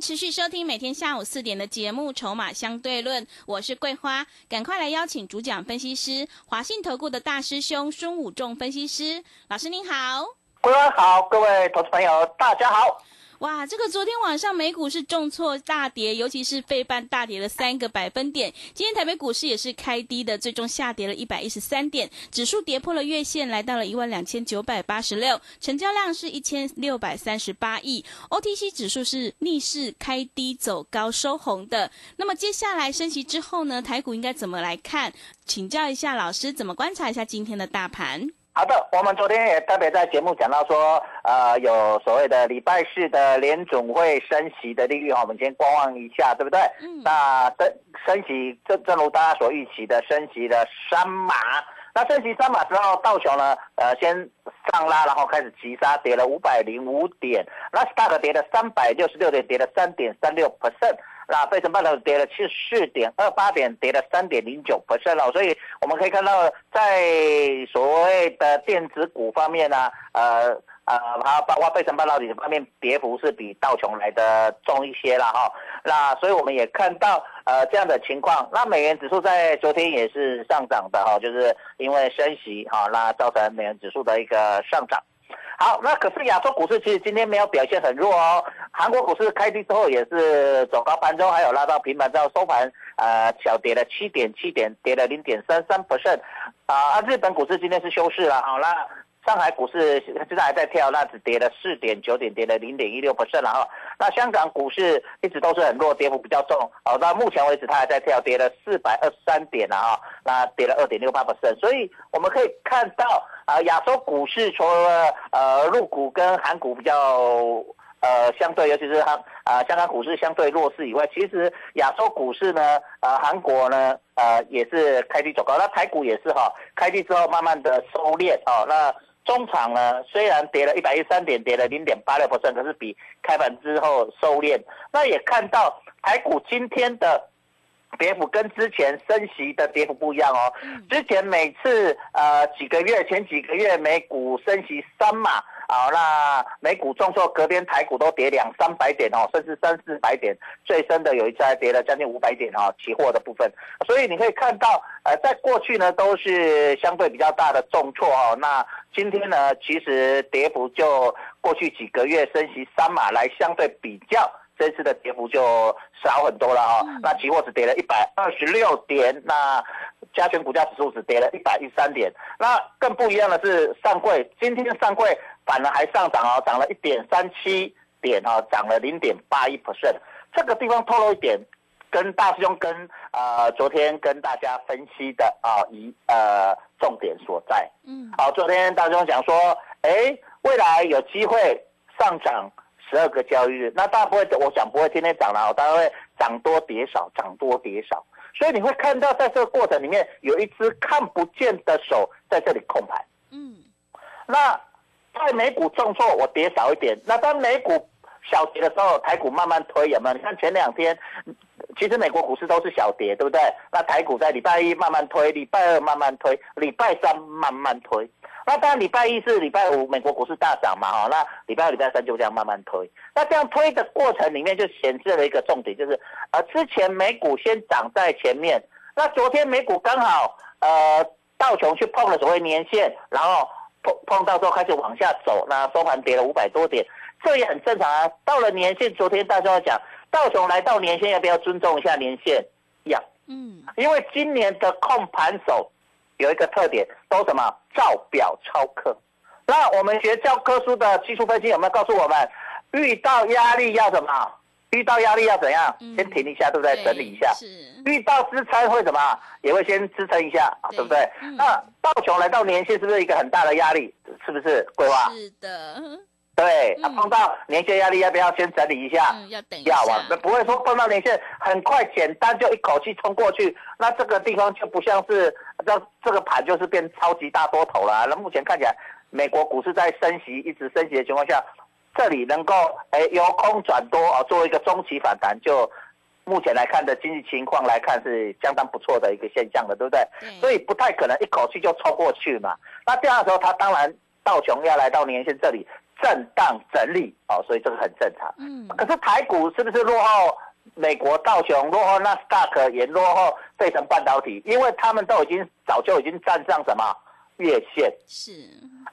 持续收听每天下午四点的节目《筹码相对论》，我是桂花，赶快来邀请主讲分析师华信投顾的大师兄孙武仲分析师。老师您好，各位好，各位投资朋友大家好。哇，这个昨天晚上美股是重挫大跌，尤其是费半大跌了三个百分点。今天台北股市也是开低的，最终下跌了一百一十三点，指数跌破了月线，来到了一万两千九百八十六，成交量是一千六百三十八亿。OTC 指数是逆势开低走高收红的。那么接下来升息之后呢，台股应该怎么来看？请教一下老师，怎么观察一下今天的大盘？好的，我们昨天也特别在节目讲到说，呃，有所谓的礼拜四的联总会升息的利率哈，我们先观望一下，对不对？嗯。那升升息，正正如大家所预期的，升息的三码。那升息三码之后，道琼呢，呃，先上拉，然后开始急杀，跌了五百零五点，纳斯达克跌了三百六十六点，跌了三点三六 percent。那费城半导体跌了七十四点二八点，跌了三点零九 percent 了，所以我们可以看到，在所谓的电子股方面呢，呃呃，它包括费城半导体方面跌幅是比道琼来的重一些了哈。那所以我们也看到呃这样的情况，那美元指数在昨天也是上涨的哈，就是因为升息哈，那造成美元指数的一个上涨。好，那可是亚洲股市其实今天没有表现很弱哦。韩国股市开低之后也是走高，盘中还有拉到平板之后收盘，呃，小跌了七点七点，跌了零点三三 percent。啊，日本股市今天是休市了，好啦上海股市现在还在跳，那只跌了四点九点，跌了零点一六 percent 了哈。那香港股市一直都是很弱，跌幅比较重。好，到目前为止它还在跳，跌了四百二十三点了哈，那跌了二点六八百分。所以我们可以看到。啊，亚洲股市除了呃陆股跟韩股比较呃相对，尤其是韩啊香港股市相对弱势以外，其实亚洲股市呢，呃韩国呢，呃也是开低走高，那台股也是哈，开低之后慢慢的收敛哦。那中场呢，虽然跌了一百一三点，跌了零点八六 percent，可是比开盘之后收敛。那也看到台股今天的。跌幅跟之前升息的跌幅不一样哦。之前每次呃几个月前几个月美股升息三码啊，那美股重挫，隔天台股都跌两三百点哦，甚至三四百点，最深的有一次还跌了将近五百点哦，期货的部分。所以你可以看到，呃，在过去呢都是相对比较大的重挫哦。那今天呢，其实跌幅就过去几个月升息三码来相对比较。这次的跌幅就少很多了啊，那期货只跌了一百二十六点，那加权股价指数只跌了一百一十三点，那更不一样的是上柜，今天上柜反而还上涨哦，涨了一点三七点哦，涨了零点八一 percent，这个地方透露一点，跟大师兄跟呃昨天跟大家分析的啊一呃重点所在，嗯，好，昨天大师兄讲说，哎，未来有机会上涨。十二个交易日，那大家不会，我想不会天天涨了，大概会涨多跌少，涨多跌少，所以你会看到在这个过程里面有一只看不见的手在这里控盘。嗯，那在美股重挫，我跌少一点。那当美股小跌的时候，台股慢慢推，有没有？你看前两天，其实美国股市都是小跌，对不对？那台股在礼拜一慢慢推，礼拜二慢慢推，礼拜三慢慢推。那当然，礼拜一是礼拜五，美国股市大涨嘛，哈，那礼拜二、礼拜三就这样慢慢推。那这样推的过程里面，就显示了一个重点，就是，呃，之前美股先涨在前面，那昨天美股刚好，呃，道琼去碰了所谓年线，然后碰碰到之后开始往下走，那收盘跌了五百多点，这也很正常啊。到了年线，昨天大家讲，道琼来到年线，要不要尊重一下年线？要，嗯，因为今年的控盘手。有一个特点，都什么照表抄课。那我们学教科书的技术分析有没有告诉我们，遇到压力要什么？遇到压力要怎样？先停一下，对不对？整理一下。是。遇到支撑会怎么？也会先支撑一下，对不对？那道琼来到年线是不是一个很大的压力？是不是规划？是的。对，啊，碰到年线压力要不要先整理一下？嗯，要等一要啊，下那。不会说碰到年线很快简单就一口气冲过去，那这个地方就不像是这这个盘就是变超级大多头了。那目前看起来，美国股市在升息一直升息的情况下，这里能够哎由空转多啊，作为一个中期反弹，就目前来看的经济情况来看是相当不错的一个现象的，对不对？对，所以不太可能一口气就冲过去嘛。那这样的时候，它当然道琼要来到年线这里震荡整理哦，所以这个很正常。嗯，可是台股是不是落后美国道琼，落后纳斯达克，也落后费城半导体？因为他们都已经早就已经站上什么月线。是，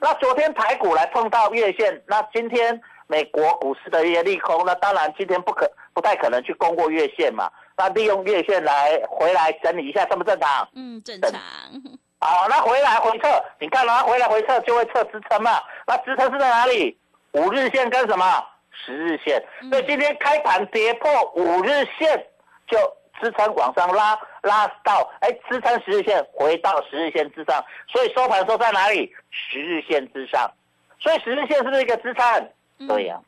那昨天台股来碰到月线，那今天美国股市的一些利空，那当然今天不可不太可能去攻过月线嘛。那利用月线来回来整理一下，正不正常？嗯，正常。好，那回来回撤，你看它回来回撤就会测支撑嘛。那支撑是在哪里？五日线跟什么？十日线。嗯所以今天开盘跌破五日线，就支撑往上拉，拉到哎支撑十日线，回到十日线之上。所以收盘的时候在哪里？十日线之上。所以十日线是不是一个支撑？嗯对呀、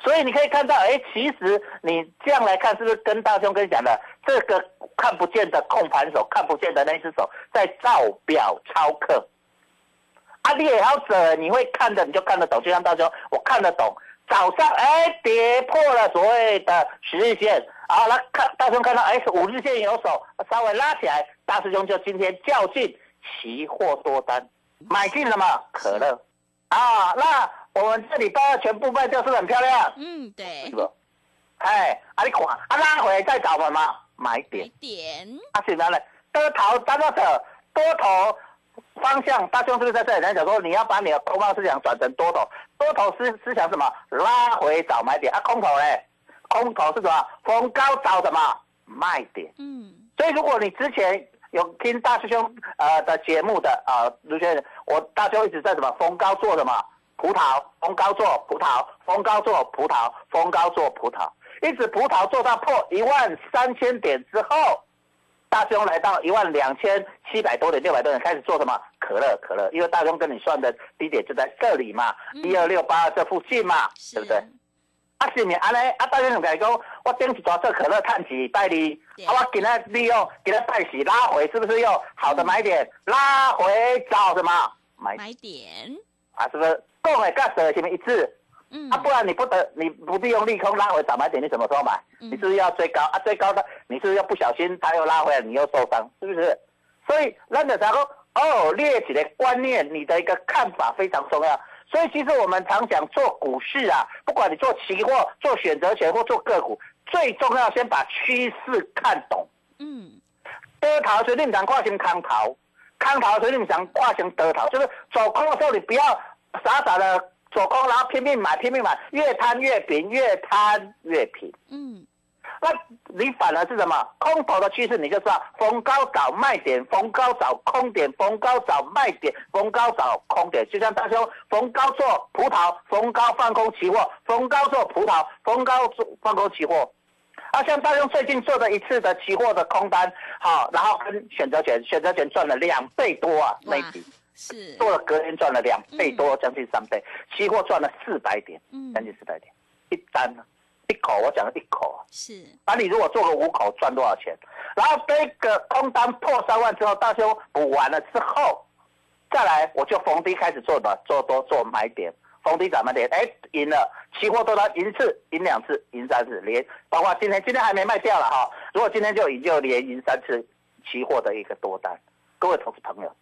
所以你可以看到，哎，其实你这样来看，是不是跟大兄跟你讲的这个看不见的控盘手，看不见的那只手在照表操课？啊，你也好者，你会看的，你就看得懂。就像大兄，我看得懂。早上哎跌破了所谓的十日线，啊，那看大兄看到哎五日线有手稍微拉起来，大师兄就今天较劲期货多单买进了嘛？可乐啊，那我们这礼拜二全部卖掉，是不是很漂亮？嗯，对是，不？哎，啊你看，啊拉回来再找我嘛，买点买。点，啊，是哪呢？多头单到的多头方向，大兄是不是在这里来讲说，你要把你的空方思想转成多头？多头思思想什么？拉回找买点啊，空头嘞？空头是什么？逢高找什么？卖点。嗯，所以如果你之前有听大师兄呃的节目的啊，卢先生，我大兄一直在什么逢高做什么葡萄，逢高做葡萄，逢高做葡萄，逢高做葡萄，一直葡萄做到破一万三千点之后，大兄来到一万两千七百多点、六百多点，开始做什么可乐可乐，因为大兄跟你算的低点就在这里嘛，嗯一二六八这附近嘛，对不对？啊，是咪安尼？啊，大家就甲伊讲，我顶一抓做可乐探几拜你，啊，我给他利用给他拜喜拉回，是不是又好的买点？拉回找什么买？买点，啊，是不是？讲的跟的前面一致？嗯啊，，不然你不得你不利用利空拉回找买点，你怎么时候买？嗯你是不是要追高啊？追高的，你是不是又不小心它又拉回来，你又受伤，是不是？所以咱就才说哦，列起的观念，你的一个看法非常重要。所以其实我们常讲做股市啊，不管你做期货、做选择权或做个股，最重要先把趋势看懂。嗯，多头所以你唔想跨成空头，空头所以你唔想跨成多头，就是走空的时候你不要傻傻的做空，然后拼命买拼命买，越摊越平，越摊越平。嗯，那你反而是什么？空头的趋势你就知道，逢高找卖点，逢高找空点，逢高找卖点，逢高找空点。就像大兄逢高做葡萄，逢高放空期货，逢高做葡萄，逢高做放空期货。啊，像大兄最近做的一次的期货的空单，好，然后跟选择权，选择权赚了两倍多啊，那一笔是，做了隔天赚了两倍多，将近三倍，期货赚了四百点，嗯将近四百点，一单呢，一口我讲了一口啊。是，那你如果做个五口赚多少钱？然后这个空单破三万之后，大修补完了之后，再来我就逢低开始做的，做多做买点，逢低涨买点，哎，赢了，期货多单赢一次，赢两次，赢三次，连包括今天今天还没卖掉了哈，如果今天就赢就连赢三次期货的一个多单，各位投资朋友。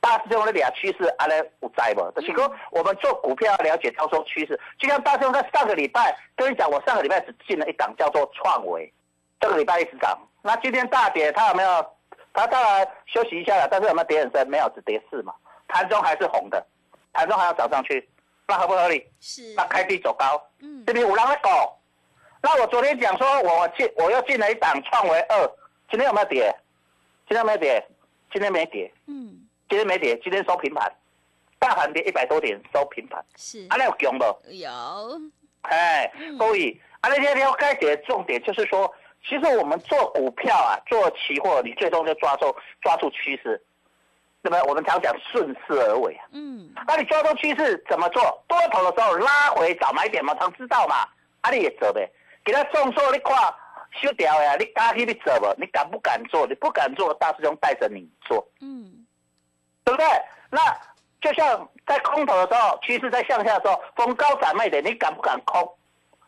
大师兄的俩趋势，安尼有在不？就是说，我们做股票要了解操作趋势。就像大师兄在上个礼拜跟你讲，我上个礼拜只进了一档叫做创维，这个礼拜一直涨。那今天大跌，它有没有？它当然休息一下了，但是有没有跌很深？没有，只跌四嘛。盘中还是红的，盘中还要涨上去，那合不合理？是，那开低走高，嗯这，边五浪在狗。那我昨天讲说，我进我又进了一档创维二，今天有没有跌？今天有没有跌？今天没跌。嗯，今天没跌，今天收平盘，大盘跌一百多点，收平盘，是，啊，那有强不？有，哎嗯，所以啊，那天要该解的重点就是说，其实我们做股票啊，做期货，你最终就抓住抓住趋势，那么？我们常讲顺势而为啊。嗯，那你交通趋势怎么做？多头的时候拉回早买点嘛，常知道嘛。啊，你也做呗，给他重挫，你看修掉呀，你敢去你做不？你敢不敢做？你不敢做，大师兄带着你做，嗯，对不对？那就像在空头的时候，趋势在向下的时候，逢高涨卖点，你敢不敢空？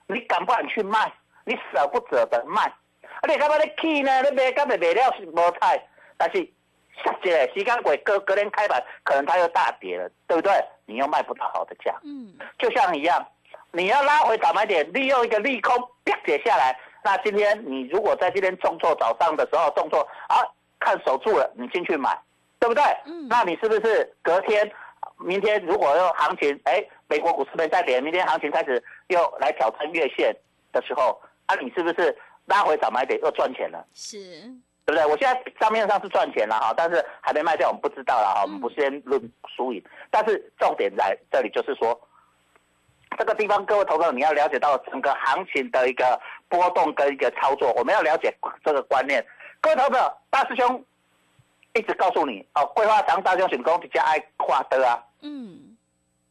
你敢不敢去卖？你舍不舍得卖？啊，你干嘛你去呢？你卖干卖卖了是无菜，但是下节个时间过隔隔天开盘，可能它又大跌了，对不对？你又卖不到好的价，嗯，就像一样，你要拉回早买点，利用一个利空啪跌下来。那今天你如果在今天重挫早上的时候重挫啊，看守住了，你进去买，对不对？嗯那你是不是隔天、明天如果又行情，哎，美国股市没再跌，明天行情开始又来挑战月线的时候，啊，你是不是拉回早买点又赚钱了？是，对不对？我现在账面上是赚钱了哈，但是还没卖掉，我们不知道了哈，我嗯们不先论输赢。但是重点在这里，就是说，这个地方各位投资者你要了解到整个行情的一个波动跟一个操作，我们要了解这个观念。各位投资者，大师兄一直告诉你哦，桂花糖大师兄选攻比较爱画的啊，嗯，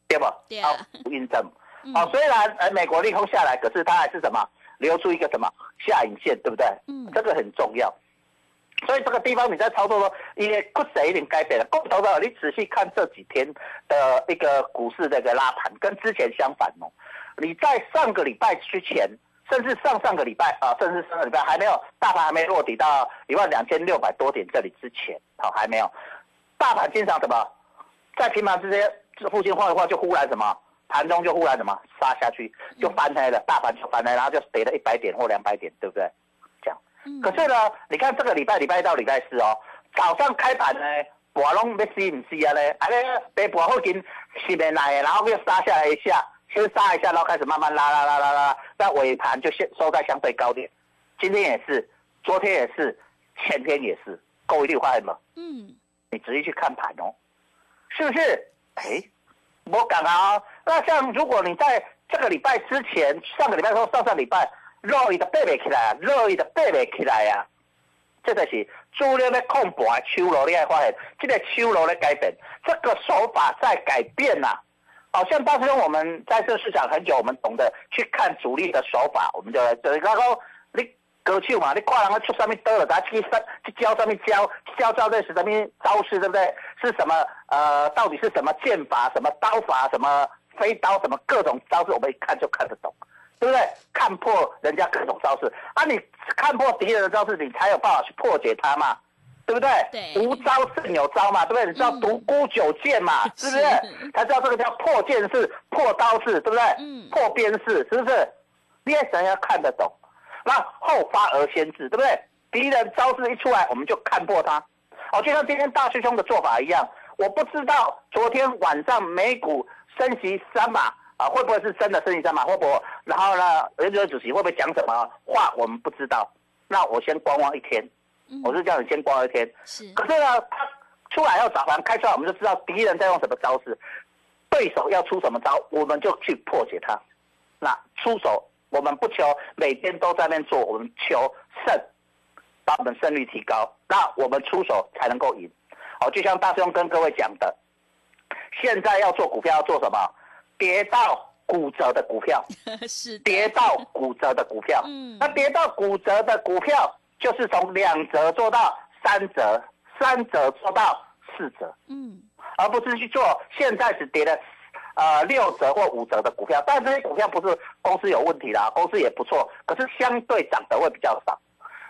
对不？对啊好，印证。嗯哦，虽然呃美国利空下来，可是它还是什么留出一个什么下影线，对不对？嗯这个很重要。所以这个地方你在操作的时候，因为股市一点改变了。共同的，你仔细看这几天的一个股市的一个拉盘，跟之前相反哦。你在上个礼拜之前，甚至上上个礼拜啊，甚至上个礼拜还没有大盘还没落底到一万两千六百多点这里之前，好、还没有。大盘经常什么，在平盘之间这附近晃一晃，就忽然什么盘中就忽然什么杀下去，就翻黑了，大盘就翻黑，然后就跌了一百点或两百点，对不对？这样。嗯可是呢，你看这个礼拜礼拜一到礼拜四哦，早上开盘呢，盘拢要死唔死啊咧？啊咧，被盘后紧是面来的，然后又杀下来一下，先杀一下，然后开始慢慢拉拉拉拉拉，那尾盘就先收在相对高点。今天也是，昨天也是，前天也是，够一粒坏了。嗯，你仔细去看盘哦，是不是？哎，我讲啊，那像如果你在这个礼拜之前，上个礼拜或上上礼拜，热意的背不起来啊，热意的背不起来啊，这就是主力的控盘手路，你会发现这个手路的改变，这个手法在改变呐、好像大师兄，我们在这市场很久，我们懂得去看主力的手法，我们就就是刚刚你歌手嘛，你挂人家出上面刀了，他去上去教上面教教招这是什么招式，对不对？是什么呃，到底是什么剑法、什么刀法、什么飞刀、什么各种招式，我们一看就看得懂，对不对？看破人家各种招式啊，你看破敌人的招式，你才有办法去破解他嘛。对不对？对无招胜有招嘛，对不对？你知道嗯独孤九剑嘛，是不是？是才知道这个叫破剑式、破刀式，对不对？嗯破鞭式，是不是？你也想要看得懂，那后发而先至，对不对？敌人招式一出来，我们就看破他。哦，就像今天大师兄的做法一样，我不知道昨天晚上美股升息三码啊，会不会是真的升息三码？会不会？然后呢，联储会主席会不会讲什么话？我们不知道。那我先观望一天，嗯我是叫你先挂一天。是，可是呢，他出来要早盘开出来，我们就知道敌人在用什么招式，对手要出什么招，我们就去破解他。那出手，我们不求每天都在那边做，我们求胜，把我们胜率提高，那我们出手才能够赢。好，就像大师兄跟各位讲的，现在要做股票要做什么？跌到骨折的股票。是跌到骨折的股票，嗯那跌到骨折的股票就是从两折做到三折，三折做到四折，嗯，而不是去做现在只跌了呃六折或五折的股票。但这些股票不是公司有问题啦，公司也不错，可是相对涨得会比较少。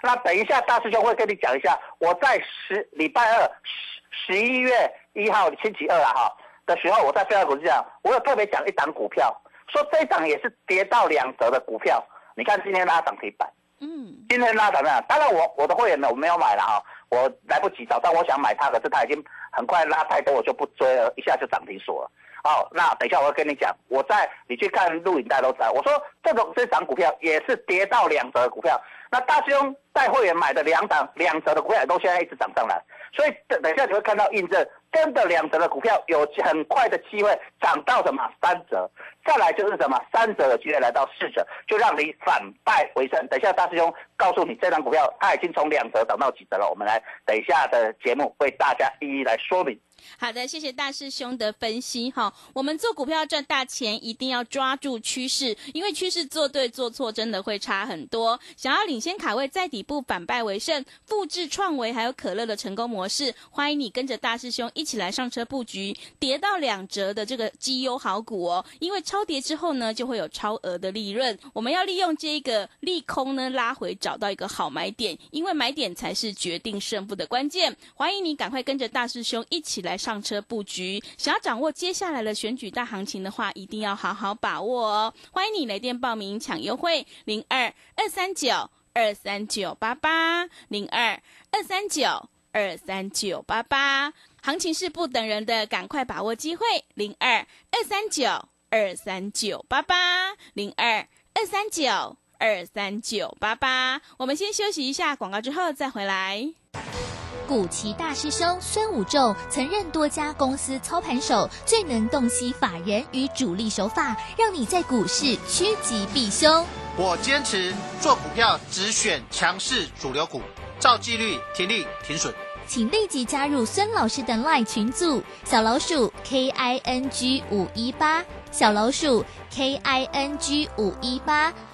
那等一下大师兄会跟你讲一下，我在十礼拜二十十一月一号星期二啊哈的时候，我在飞亚股市讲，我有特别讲一档股票，说这一档也是跌到两折的股票。你看今天拉涨停板，嗯，今天拉涨停板，当然我我的会员呢我没有买了哈，我来不及早上我想买它，可是它已经很快拉太多，我就不追了，一下就涨停锁了。好，那等一下我会跟你讲，我在你去看录影带都知道，我说这种这涨股票也是跌到两折股票，那大师兄带会员买的两档两折的股票都现在一直涨上来，所以等等一下你会看到印证，真的两折的股票有很快的机会涨到什么？三折，再来就是什么？三折的机会来到四折，就让你反败为胜。等一下大师兄告诉你这张股票它已经从两折涨到几折了。我们来等一下的节目为大家一一来说明。好的，谢谢大师兄的分析哈。我们做股票赚大钱，一定要抓住趋势，因为趋势做对做错真的会差很多。想要领先卡位，在底部反败为胜，复制创维还有可乐的成功模式，欢迎你跟着大师兄一起来上车布局，跌到两折的这个绩优好股哦。因为超跌之后呢，就会有超额的利润。我们要利用这个利空呢拉回，找到一个好买点，因为买点才是决定胜负的关键。欢迎你赶快跟着大师兄一起来。上车布局，想要掌握接下来的选举大行情的话，一定要好好把握哦！欢迎你来电报名抢优惠，零二二三九二三九八八，零二二三九二三九八八。行情是不等人的，赶快把握机会，零二二三九二三九八八，零二二三九二三九八八。我们先休息一下广告，之后再回来。古奇大师兄孙武仲曾任多家公司操盘手，最能洞悉法人与主力手法，让你在股市趋吉避凶。我坚持做股票只选强势主流股，照纪律停利停损。请立即加入孙老师的 LINE 群组，小老鼠 K I N G 五一八，小老鼠 K I N G 五一八，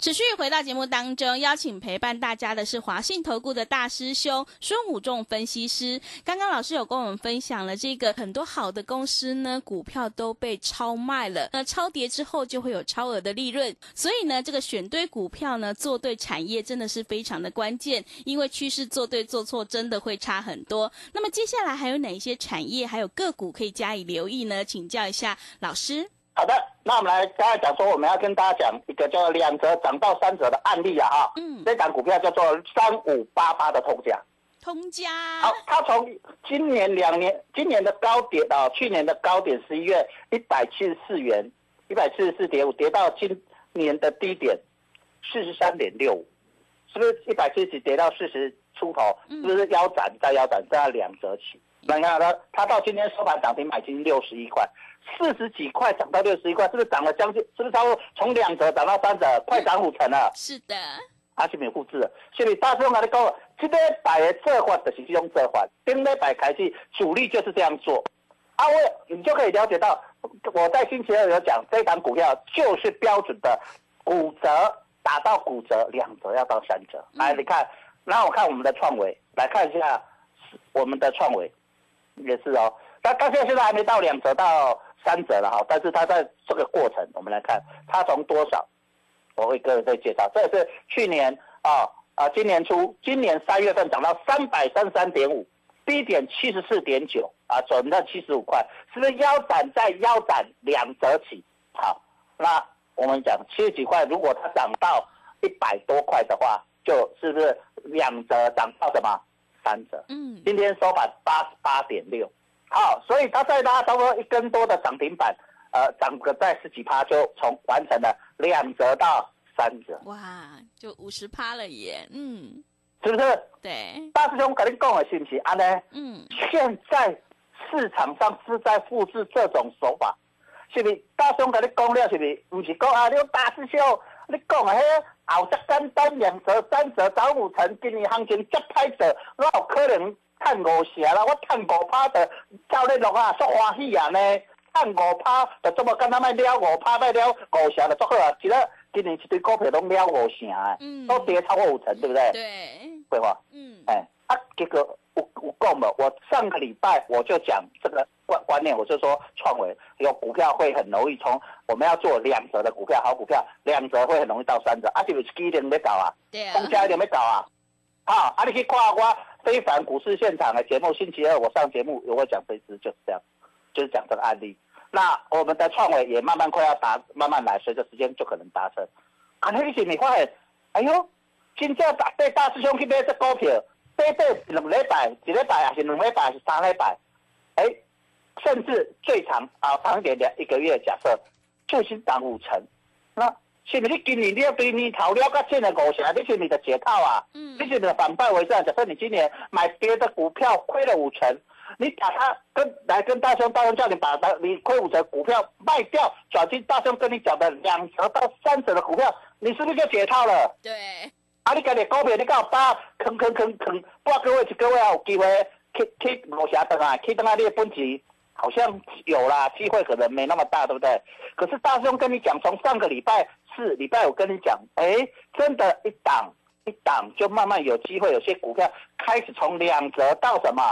持续回到节目当中，邀请陪伴大家的是华信投顾的大师兄孙武仲分析师。刚刚老师有跟我们分享了这个很多好的公司呢，股票都被超卖了。那超跌之后就会有超额的利润，所以呢，这个选对股票呢，做对产业真的是非常的关键。因为趋势做对做错真的会差很多。那么接下来还有哪一些产业还有个股可以加以留意呢？请教一下老师。好的，那我们来刚才讲说，我们要跟大家讲一个叫两折涨到三折的案例啊，哈，嗯，这档股票叫做三五八八的通家，通家，好，它从今年两年，今年的高点啊去年的高点十一月一百七十四元，一百七十四点五，跌到今年的低点四十三点六五，是不是一百七十几跌到四十出头？是不是腰斩再腰斩再两折起？那你看它，它到今天收盘涨停买进六十一块。四十几块涨到六十一块，是不是涨了将近？是不是超过从两折涨到三折，快涨五成了？是的，阿是没有复制。所以大师兄跟你讲，这边摆的做法就是这种做法，顶礼拜开始主力就是这样做。啊，我你就可以了解到，我在星期二有讲，这档股票就是标准的骨折打到骨折，两折要到三折。来，你看，然后我看我们的创维，来看一下我们的创维也是哦，但但是现在还没到两折到。三折了哈，但是它在这个过程，我们来看它从多少，我会各位再介绍。这也是去年啊啊，今年初，今年三月份涨到三百三十三点五，低点七十四点九啊，转到七十五块，是不是腰斩在腰斩两折起？好，那我们讲七十几块，如果它涨到一百多块的话，就是不是两折涨到什么三折？嗯，今天收盘八十八点六。好，所以它再拉差不多一根多的涨停板，呃，涨个在十几趴，就从完成了两折到三折。哇，就五十趴了耶，嗯，是不是？对。大师兄跟你讲的是不是啊呢？嗯。现在市场上是在复制这种手法，是不是？大师兄跟你讲了，是不是？不是讲啊，你大师兄，你讲的迄后只简单两折、三折、涨五成，今年行情这歹做，我有可能。赚五成啦，我赚五趴的，照你落啊，足欢喜啊呢！赚五趴就这么跟他们了五趴，卖了五成就足好啊！记得今年一堆股票拢了五成诶，都跌超过五成，对不对？对，会话，嗯，哎，啊，结果我我讲了，我上个礼拜我就讲这个观观念，我就说创维有股票会很容易从我们要做两折的股票，好股票两折会很容易到三折，啊，是不是基点没搞啊？对啊，增加一点没搞啊？好，啊，你去看我。非凡股市现场的节目，星期二我上节目，我会讲这支就是这样，就是讲这个案例。那我们的创维也慢慢快要达，慢慢来，随着时间就可能达成。可能是你发现，哎呦，今朝大对大师兄去买这股票，买买两礼拜，一礼拜还是两礼拜还是三礼拜？哎，甚至最长啊长一点点一个月，假设就已经涨五成，那是不是今年你要对年头了解进的五成，你是你的解套啊？嗯你是你的反败为胜。假设你今年买别的股票亏了五成，你把它跟来跟大兄，大兄叫你把它你亏五成股票卖掉，转进大兄跟你讲的两成到三成的股票，你是不是就解套了？对，啊，你家己股票你敢有把坑坑坑坑半个月一个月还有机会去去五成等啊，去等啊，你的本钱好像有啦，机会可能没那么大，对不对？可是大兄跟你讲，从上个礼拜四、礼拜五跟你讲，哎，真的，一档一档就慢慢有机会，有些股票开始从两折到什么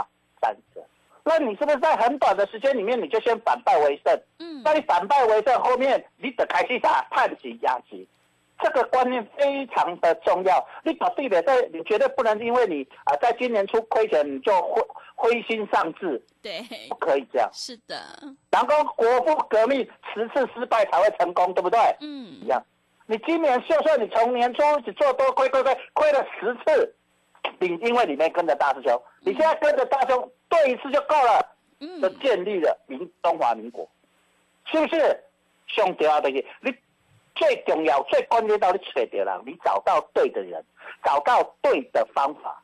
三折。那你是不是在很短的时间里面，你就先反败为胜？嗯那你反败为胜，后面你得开始打探级压级，这个观念非常的重要。你把对的在，你绝对不能因为你啊、在今年初亏钱，你就灰灰心丧志，对，不可以这样。是的，然后国父革命十次失败才会成功，对不对？嗯一样。你今年就算你从年初只做多亏亏亏亏了十次，你因为里面跟着大师兄，你现在跟着大师兄对一次就够了。就嗯，建立了民中华民国，是不是？上重要的是，你最重要、最关键到你找到人，你找到对的人，找到对的方法。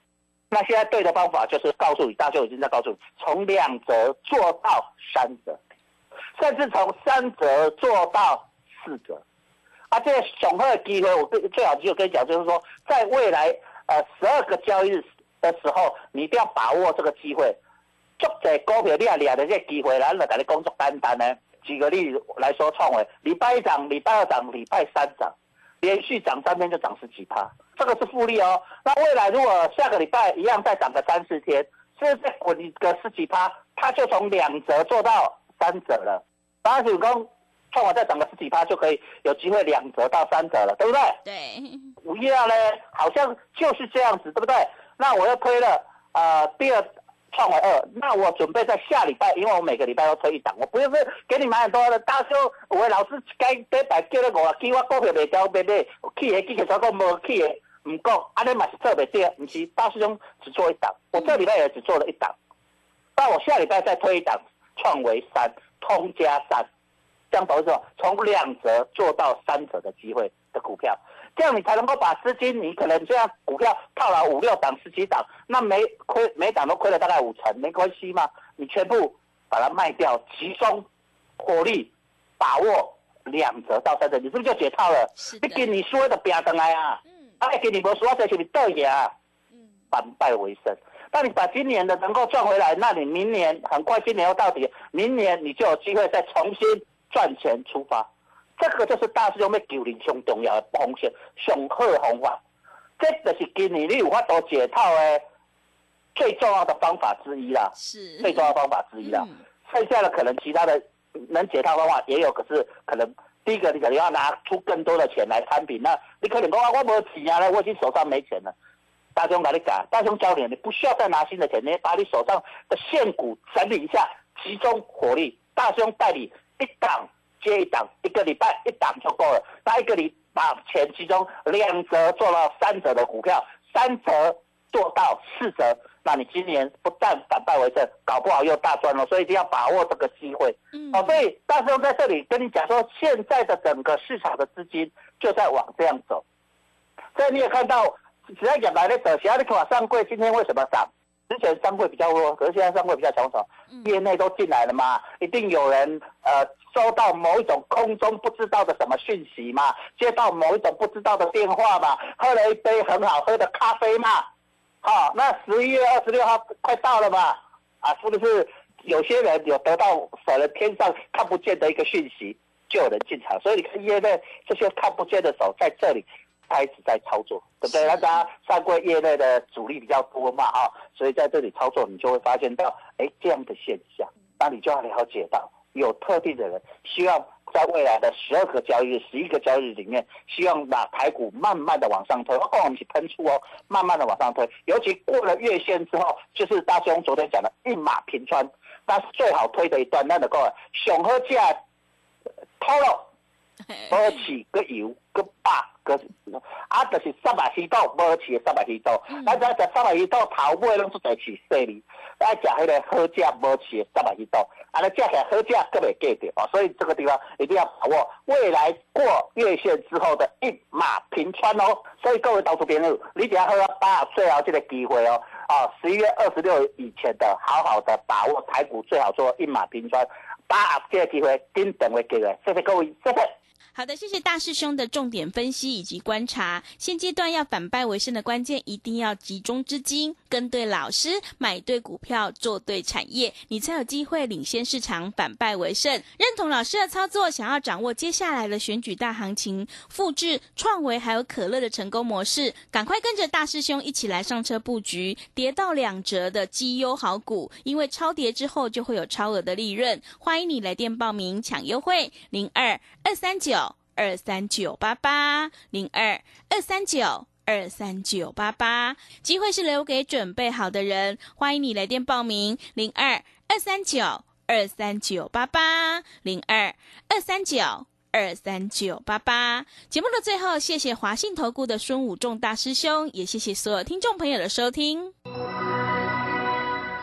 那现在对的方法就是告诉你，大舅已经在告诉你，从两折做到三折，甚至从三折做到四折。啊，这个雄厚的机会，我跟最好就跟你讲，就是说，在未来呃十二个交易日的时候，你一定要把握这个机会。足侪股票你也掠着这个机会，咱就甲你工作单单呢。举个例子来说，创维礼拜一涨，礼拜二涨，礼拜三涨，连续涨三天就涨十几趴，这个是复利哦。那未来如果下个礼拜一样再涨个三四天，是不是再滚个十几趴，它就从两折做到三折了？当然，主公创我再涨个十几趴，就可以有机会两折到三折了，对不对？对，五月呢，好像就是这样子，对不对？那我又推了呃第二创维二，那我准备在下礼拜，因为我每个礼拜都推一档，我不是给你买很多的大兄，有的老师该礼拜叫你五啊，记我股票袂掉袂买，有去的记起超过无去的唔讲，安尼嘛是做袂对，唔是大师兄只做一档，我这礼拜也只做了一档，那我下礼拜再推一档创维三，通加三。这样懂意思吗？从两折做到三折的机会的股票，这样你才能够把资金，你可能这样股票套牢五六档、十几档，那每亏每档都亏了大概五成，没关系嘛？你全部把它卖掉，集中火力，把握两折到三折，你是不是就解套了？你今年输的拼上来啊！嗯啊，今年无输啊，这是你倒赢啊！嗯，反败为胜。那你把今年的能够赚回来，那你明年很快，今年又到底，明年你就有机会再重新赚钱出发。这个就是大师兄要救你上重要的方式，上好的方法。这就是今年你有法度解套的最重要的方法之一啦，是最重要的方法之一啦。嗯剩下的可能其他的能解套方法也有，可是可能第一个你可能要拿出更多的钱来摊平，那你可能讲啊，我没钱啊，我已经手上没钱了。大兄给你讲，大兄教你，你不需要再拿新的钱，你把你手上的现股整理一下，集中火力。大兄带你一档接一档，一个礼拜一档就够了。那一个礼把钱其中两折做到三折的股票，三折做到四折，那你今年不但反败为胜，搞不好又大赚了。所以一定要把握这个机会。嗯哦，所以大师兄在这里跟你讲说，现在的整个市场的资金就在往这样走。所以你也看到，只要讲来的走，其他的看上柜今天为什么涨？之前上柜比较弱，可是现在上柜比较强手，嗯业内都进来了嘛，一定有人呃收到某一种空中不知道的什么讯息嘛，接到某一种不知道的电话嘛，喝了一杯很好喝的咖啡嘛，好、那十一月二十六号快到了嘛，啊，是不是有些人有得到手了天上看不见的一个讯息，就有人进场，所以你看业内这些看不见的手在这里开始在操作，对不对？那大家上柜业内的主力比较多嘛，哈、所以在这里操作，你就会发现到，哎，这样的现象，那你就要了解到，有特定的人希望在未来的十二个交易日、十一个交易日里面，希望把台股慢慢的往上推，哦，我们去喷出哦，慢慢的往上推，尤其过了月线之后，就是大兄昨天讲的一马平川，那是最好推的一段，那能够熊和价偷了保持个油个饱个，啊，就是三百鱼肚，保持三百鱼肚。咱知影食三百鱼肚头尾拢出在饲细哩，爱食迄个好食保持三百鱼肚，啊，尼食起来好食，个袂记着哦。所以这个地方一定要把握未来过月线之后的一马平川哦。所以各位投资朋友，你只要好把最后这个机会哦，啊，十一月二十六以前的好好的把握台股，最好做一马平川，把握这个机会，顶等会机会。谢谢各位，谢谢。好的，谢谢大师兄的重点分析以及观察。现阶段要反败为胜的关键，一定要集中资金，跟对老师，买对股票，做对产业，你才有机会领先市场，反败为胜。认同老师的操作，想要掌握接下来的选举大行情，复制创维还有可乐的成功模式，赶快跟着大师兄一起来上车布局，跌到两折的绩优好股，因为超跌之后就会有超额的利润。欢迎你来电报名抢优惠，零二二三九。二三九八八零二二三九二三九八八，机会是留给准备好的人，欢迎你来电报名零二二三九二三九八八零二二三九二三九八八。节目的最后，谢谢华信投顾的孙武仲大师兄，也谢谢所有听众朋友的收听。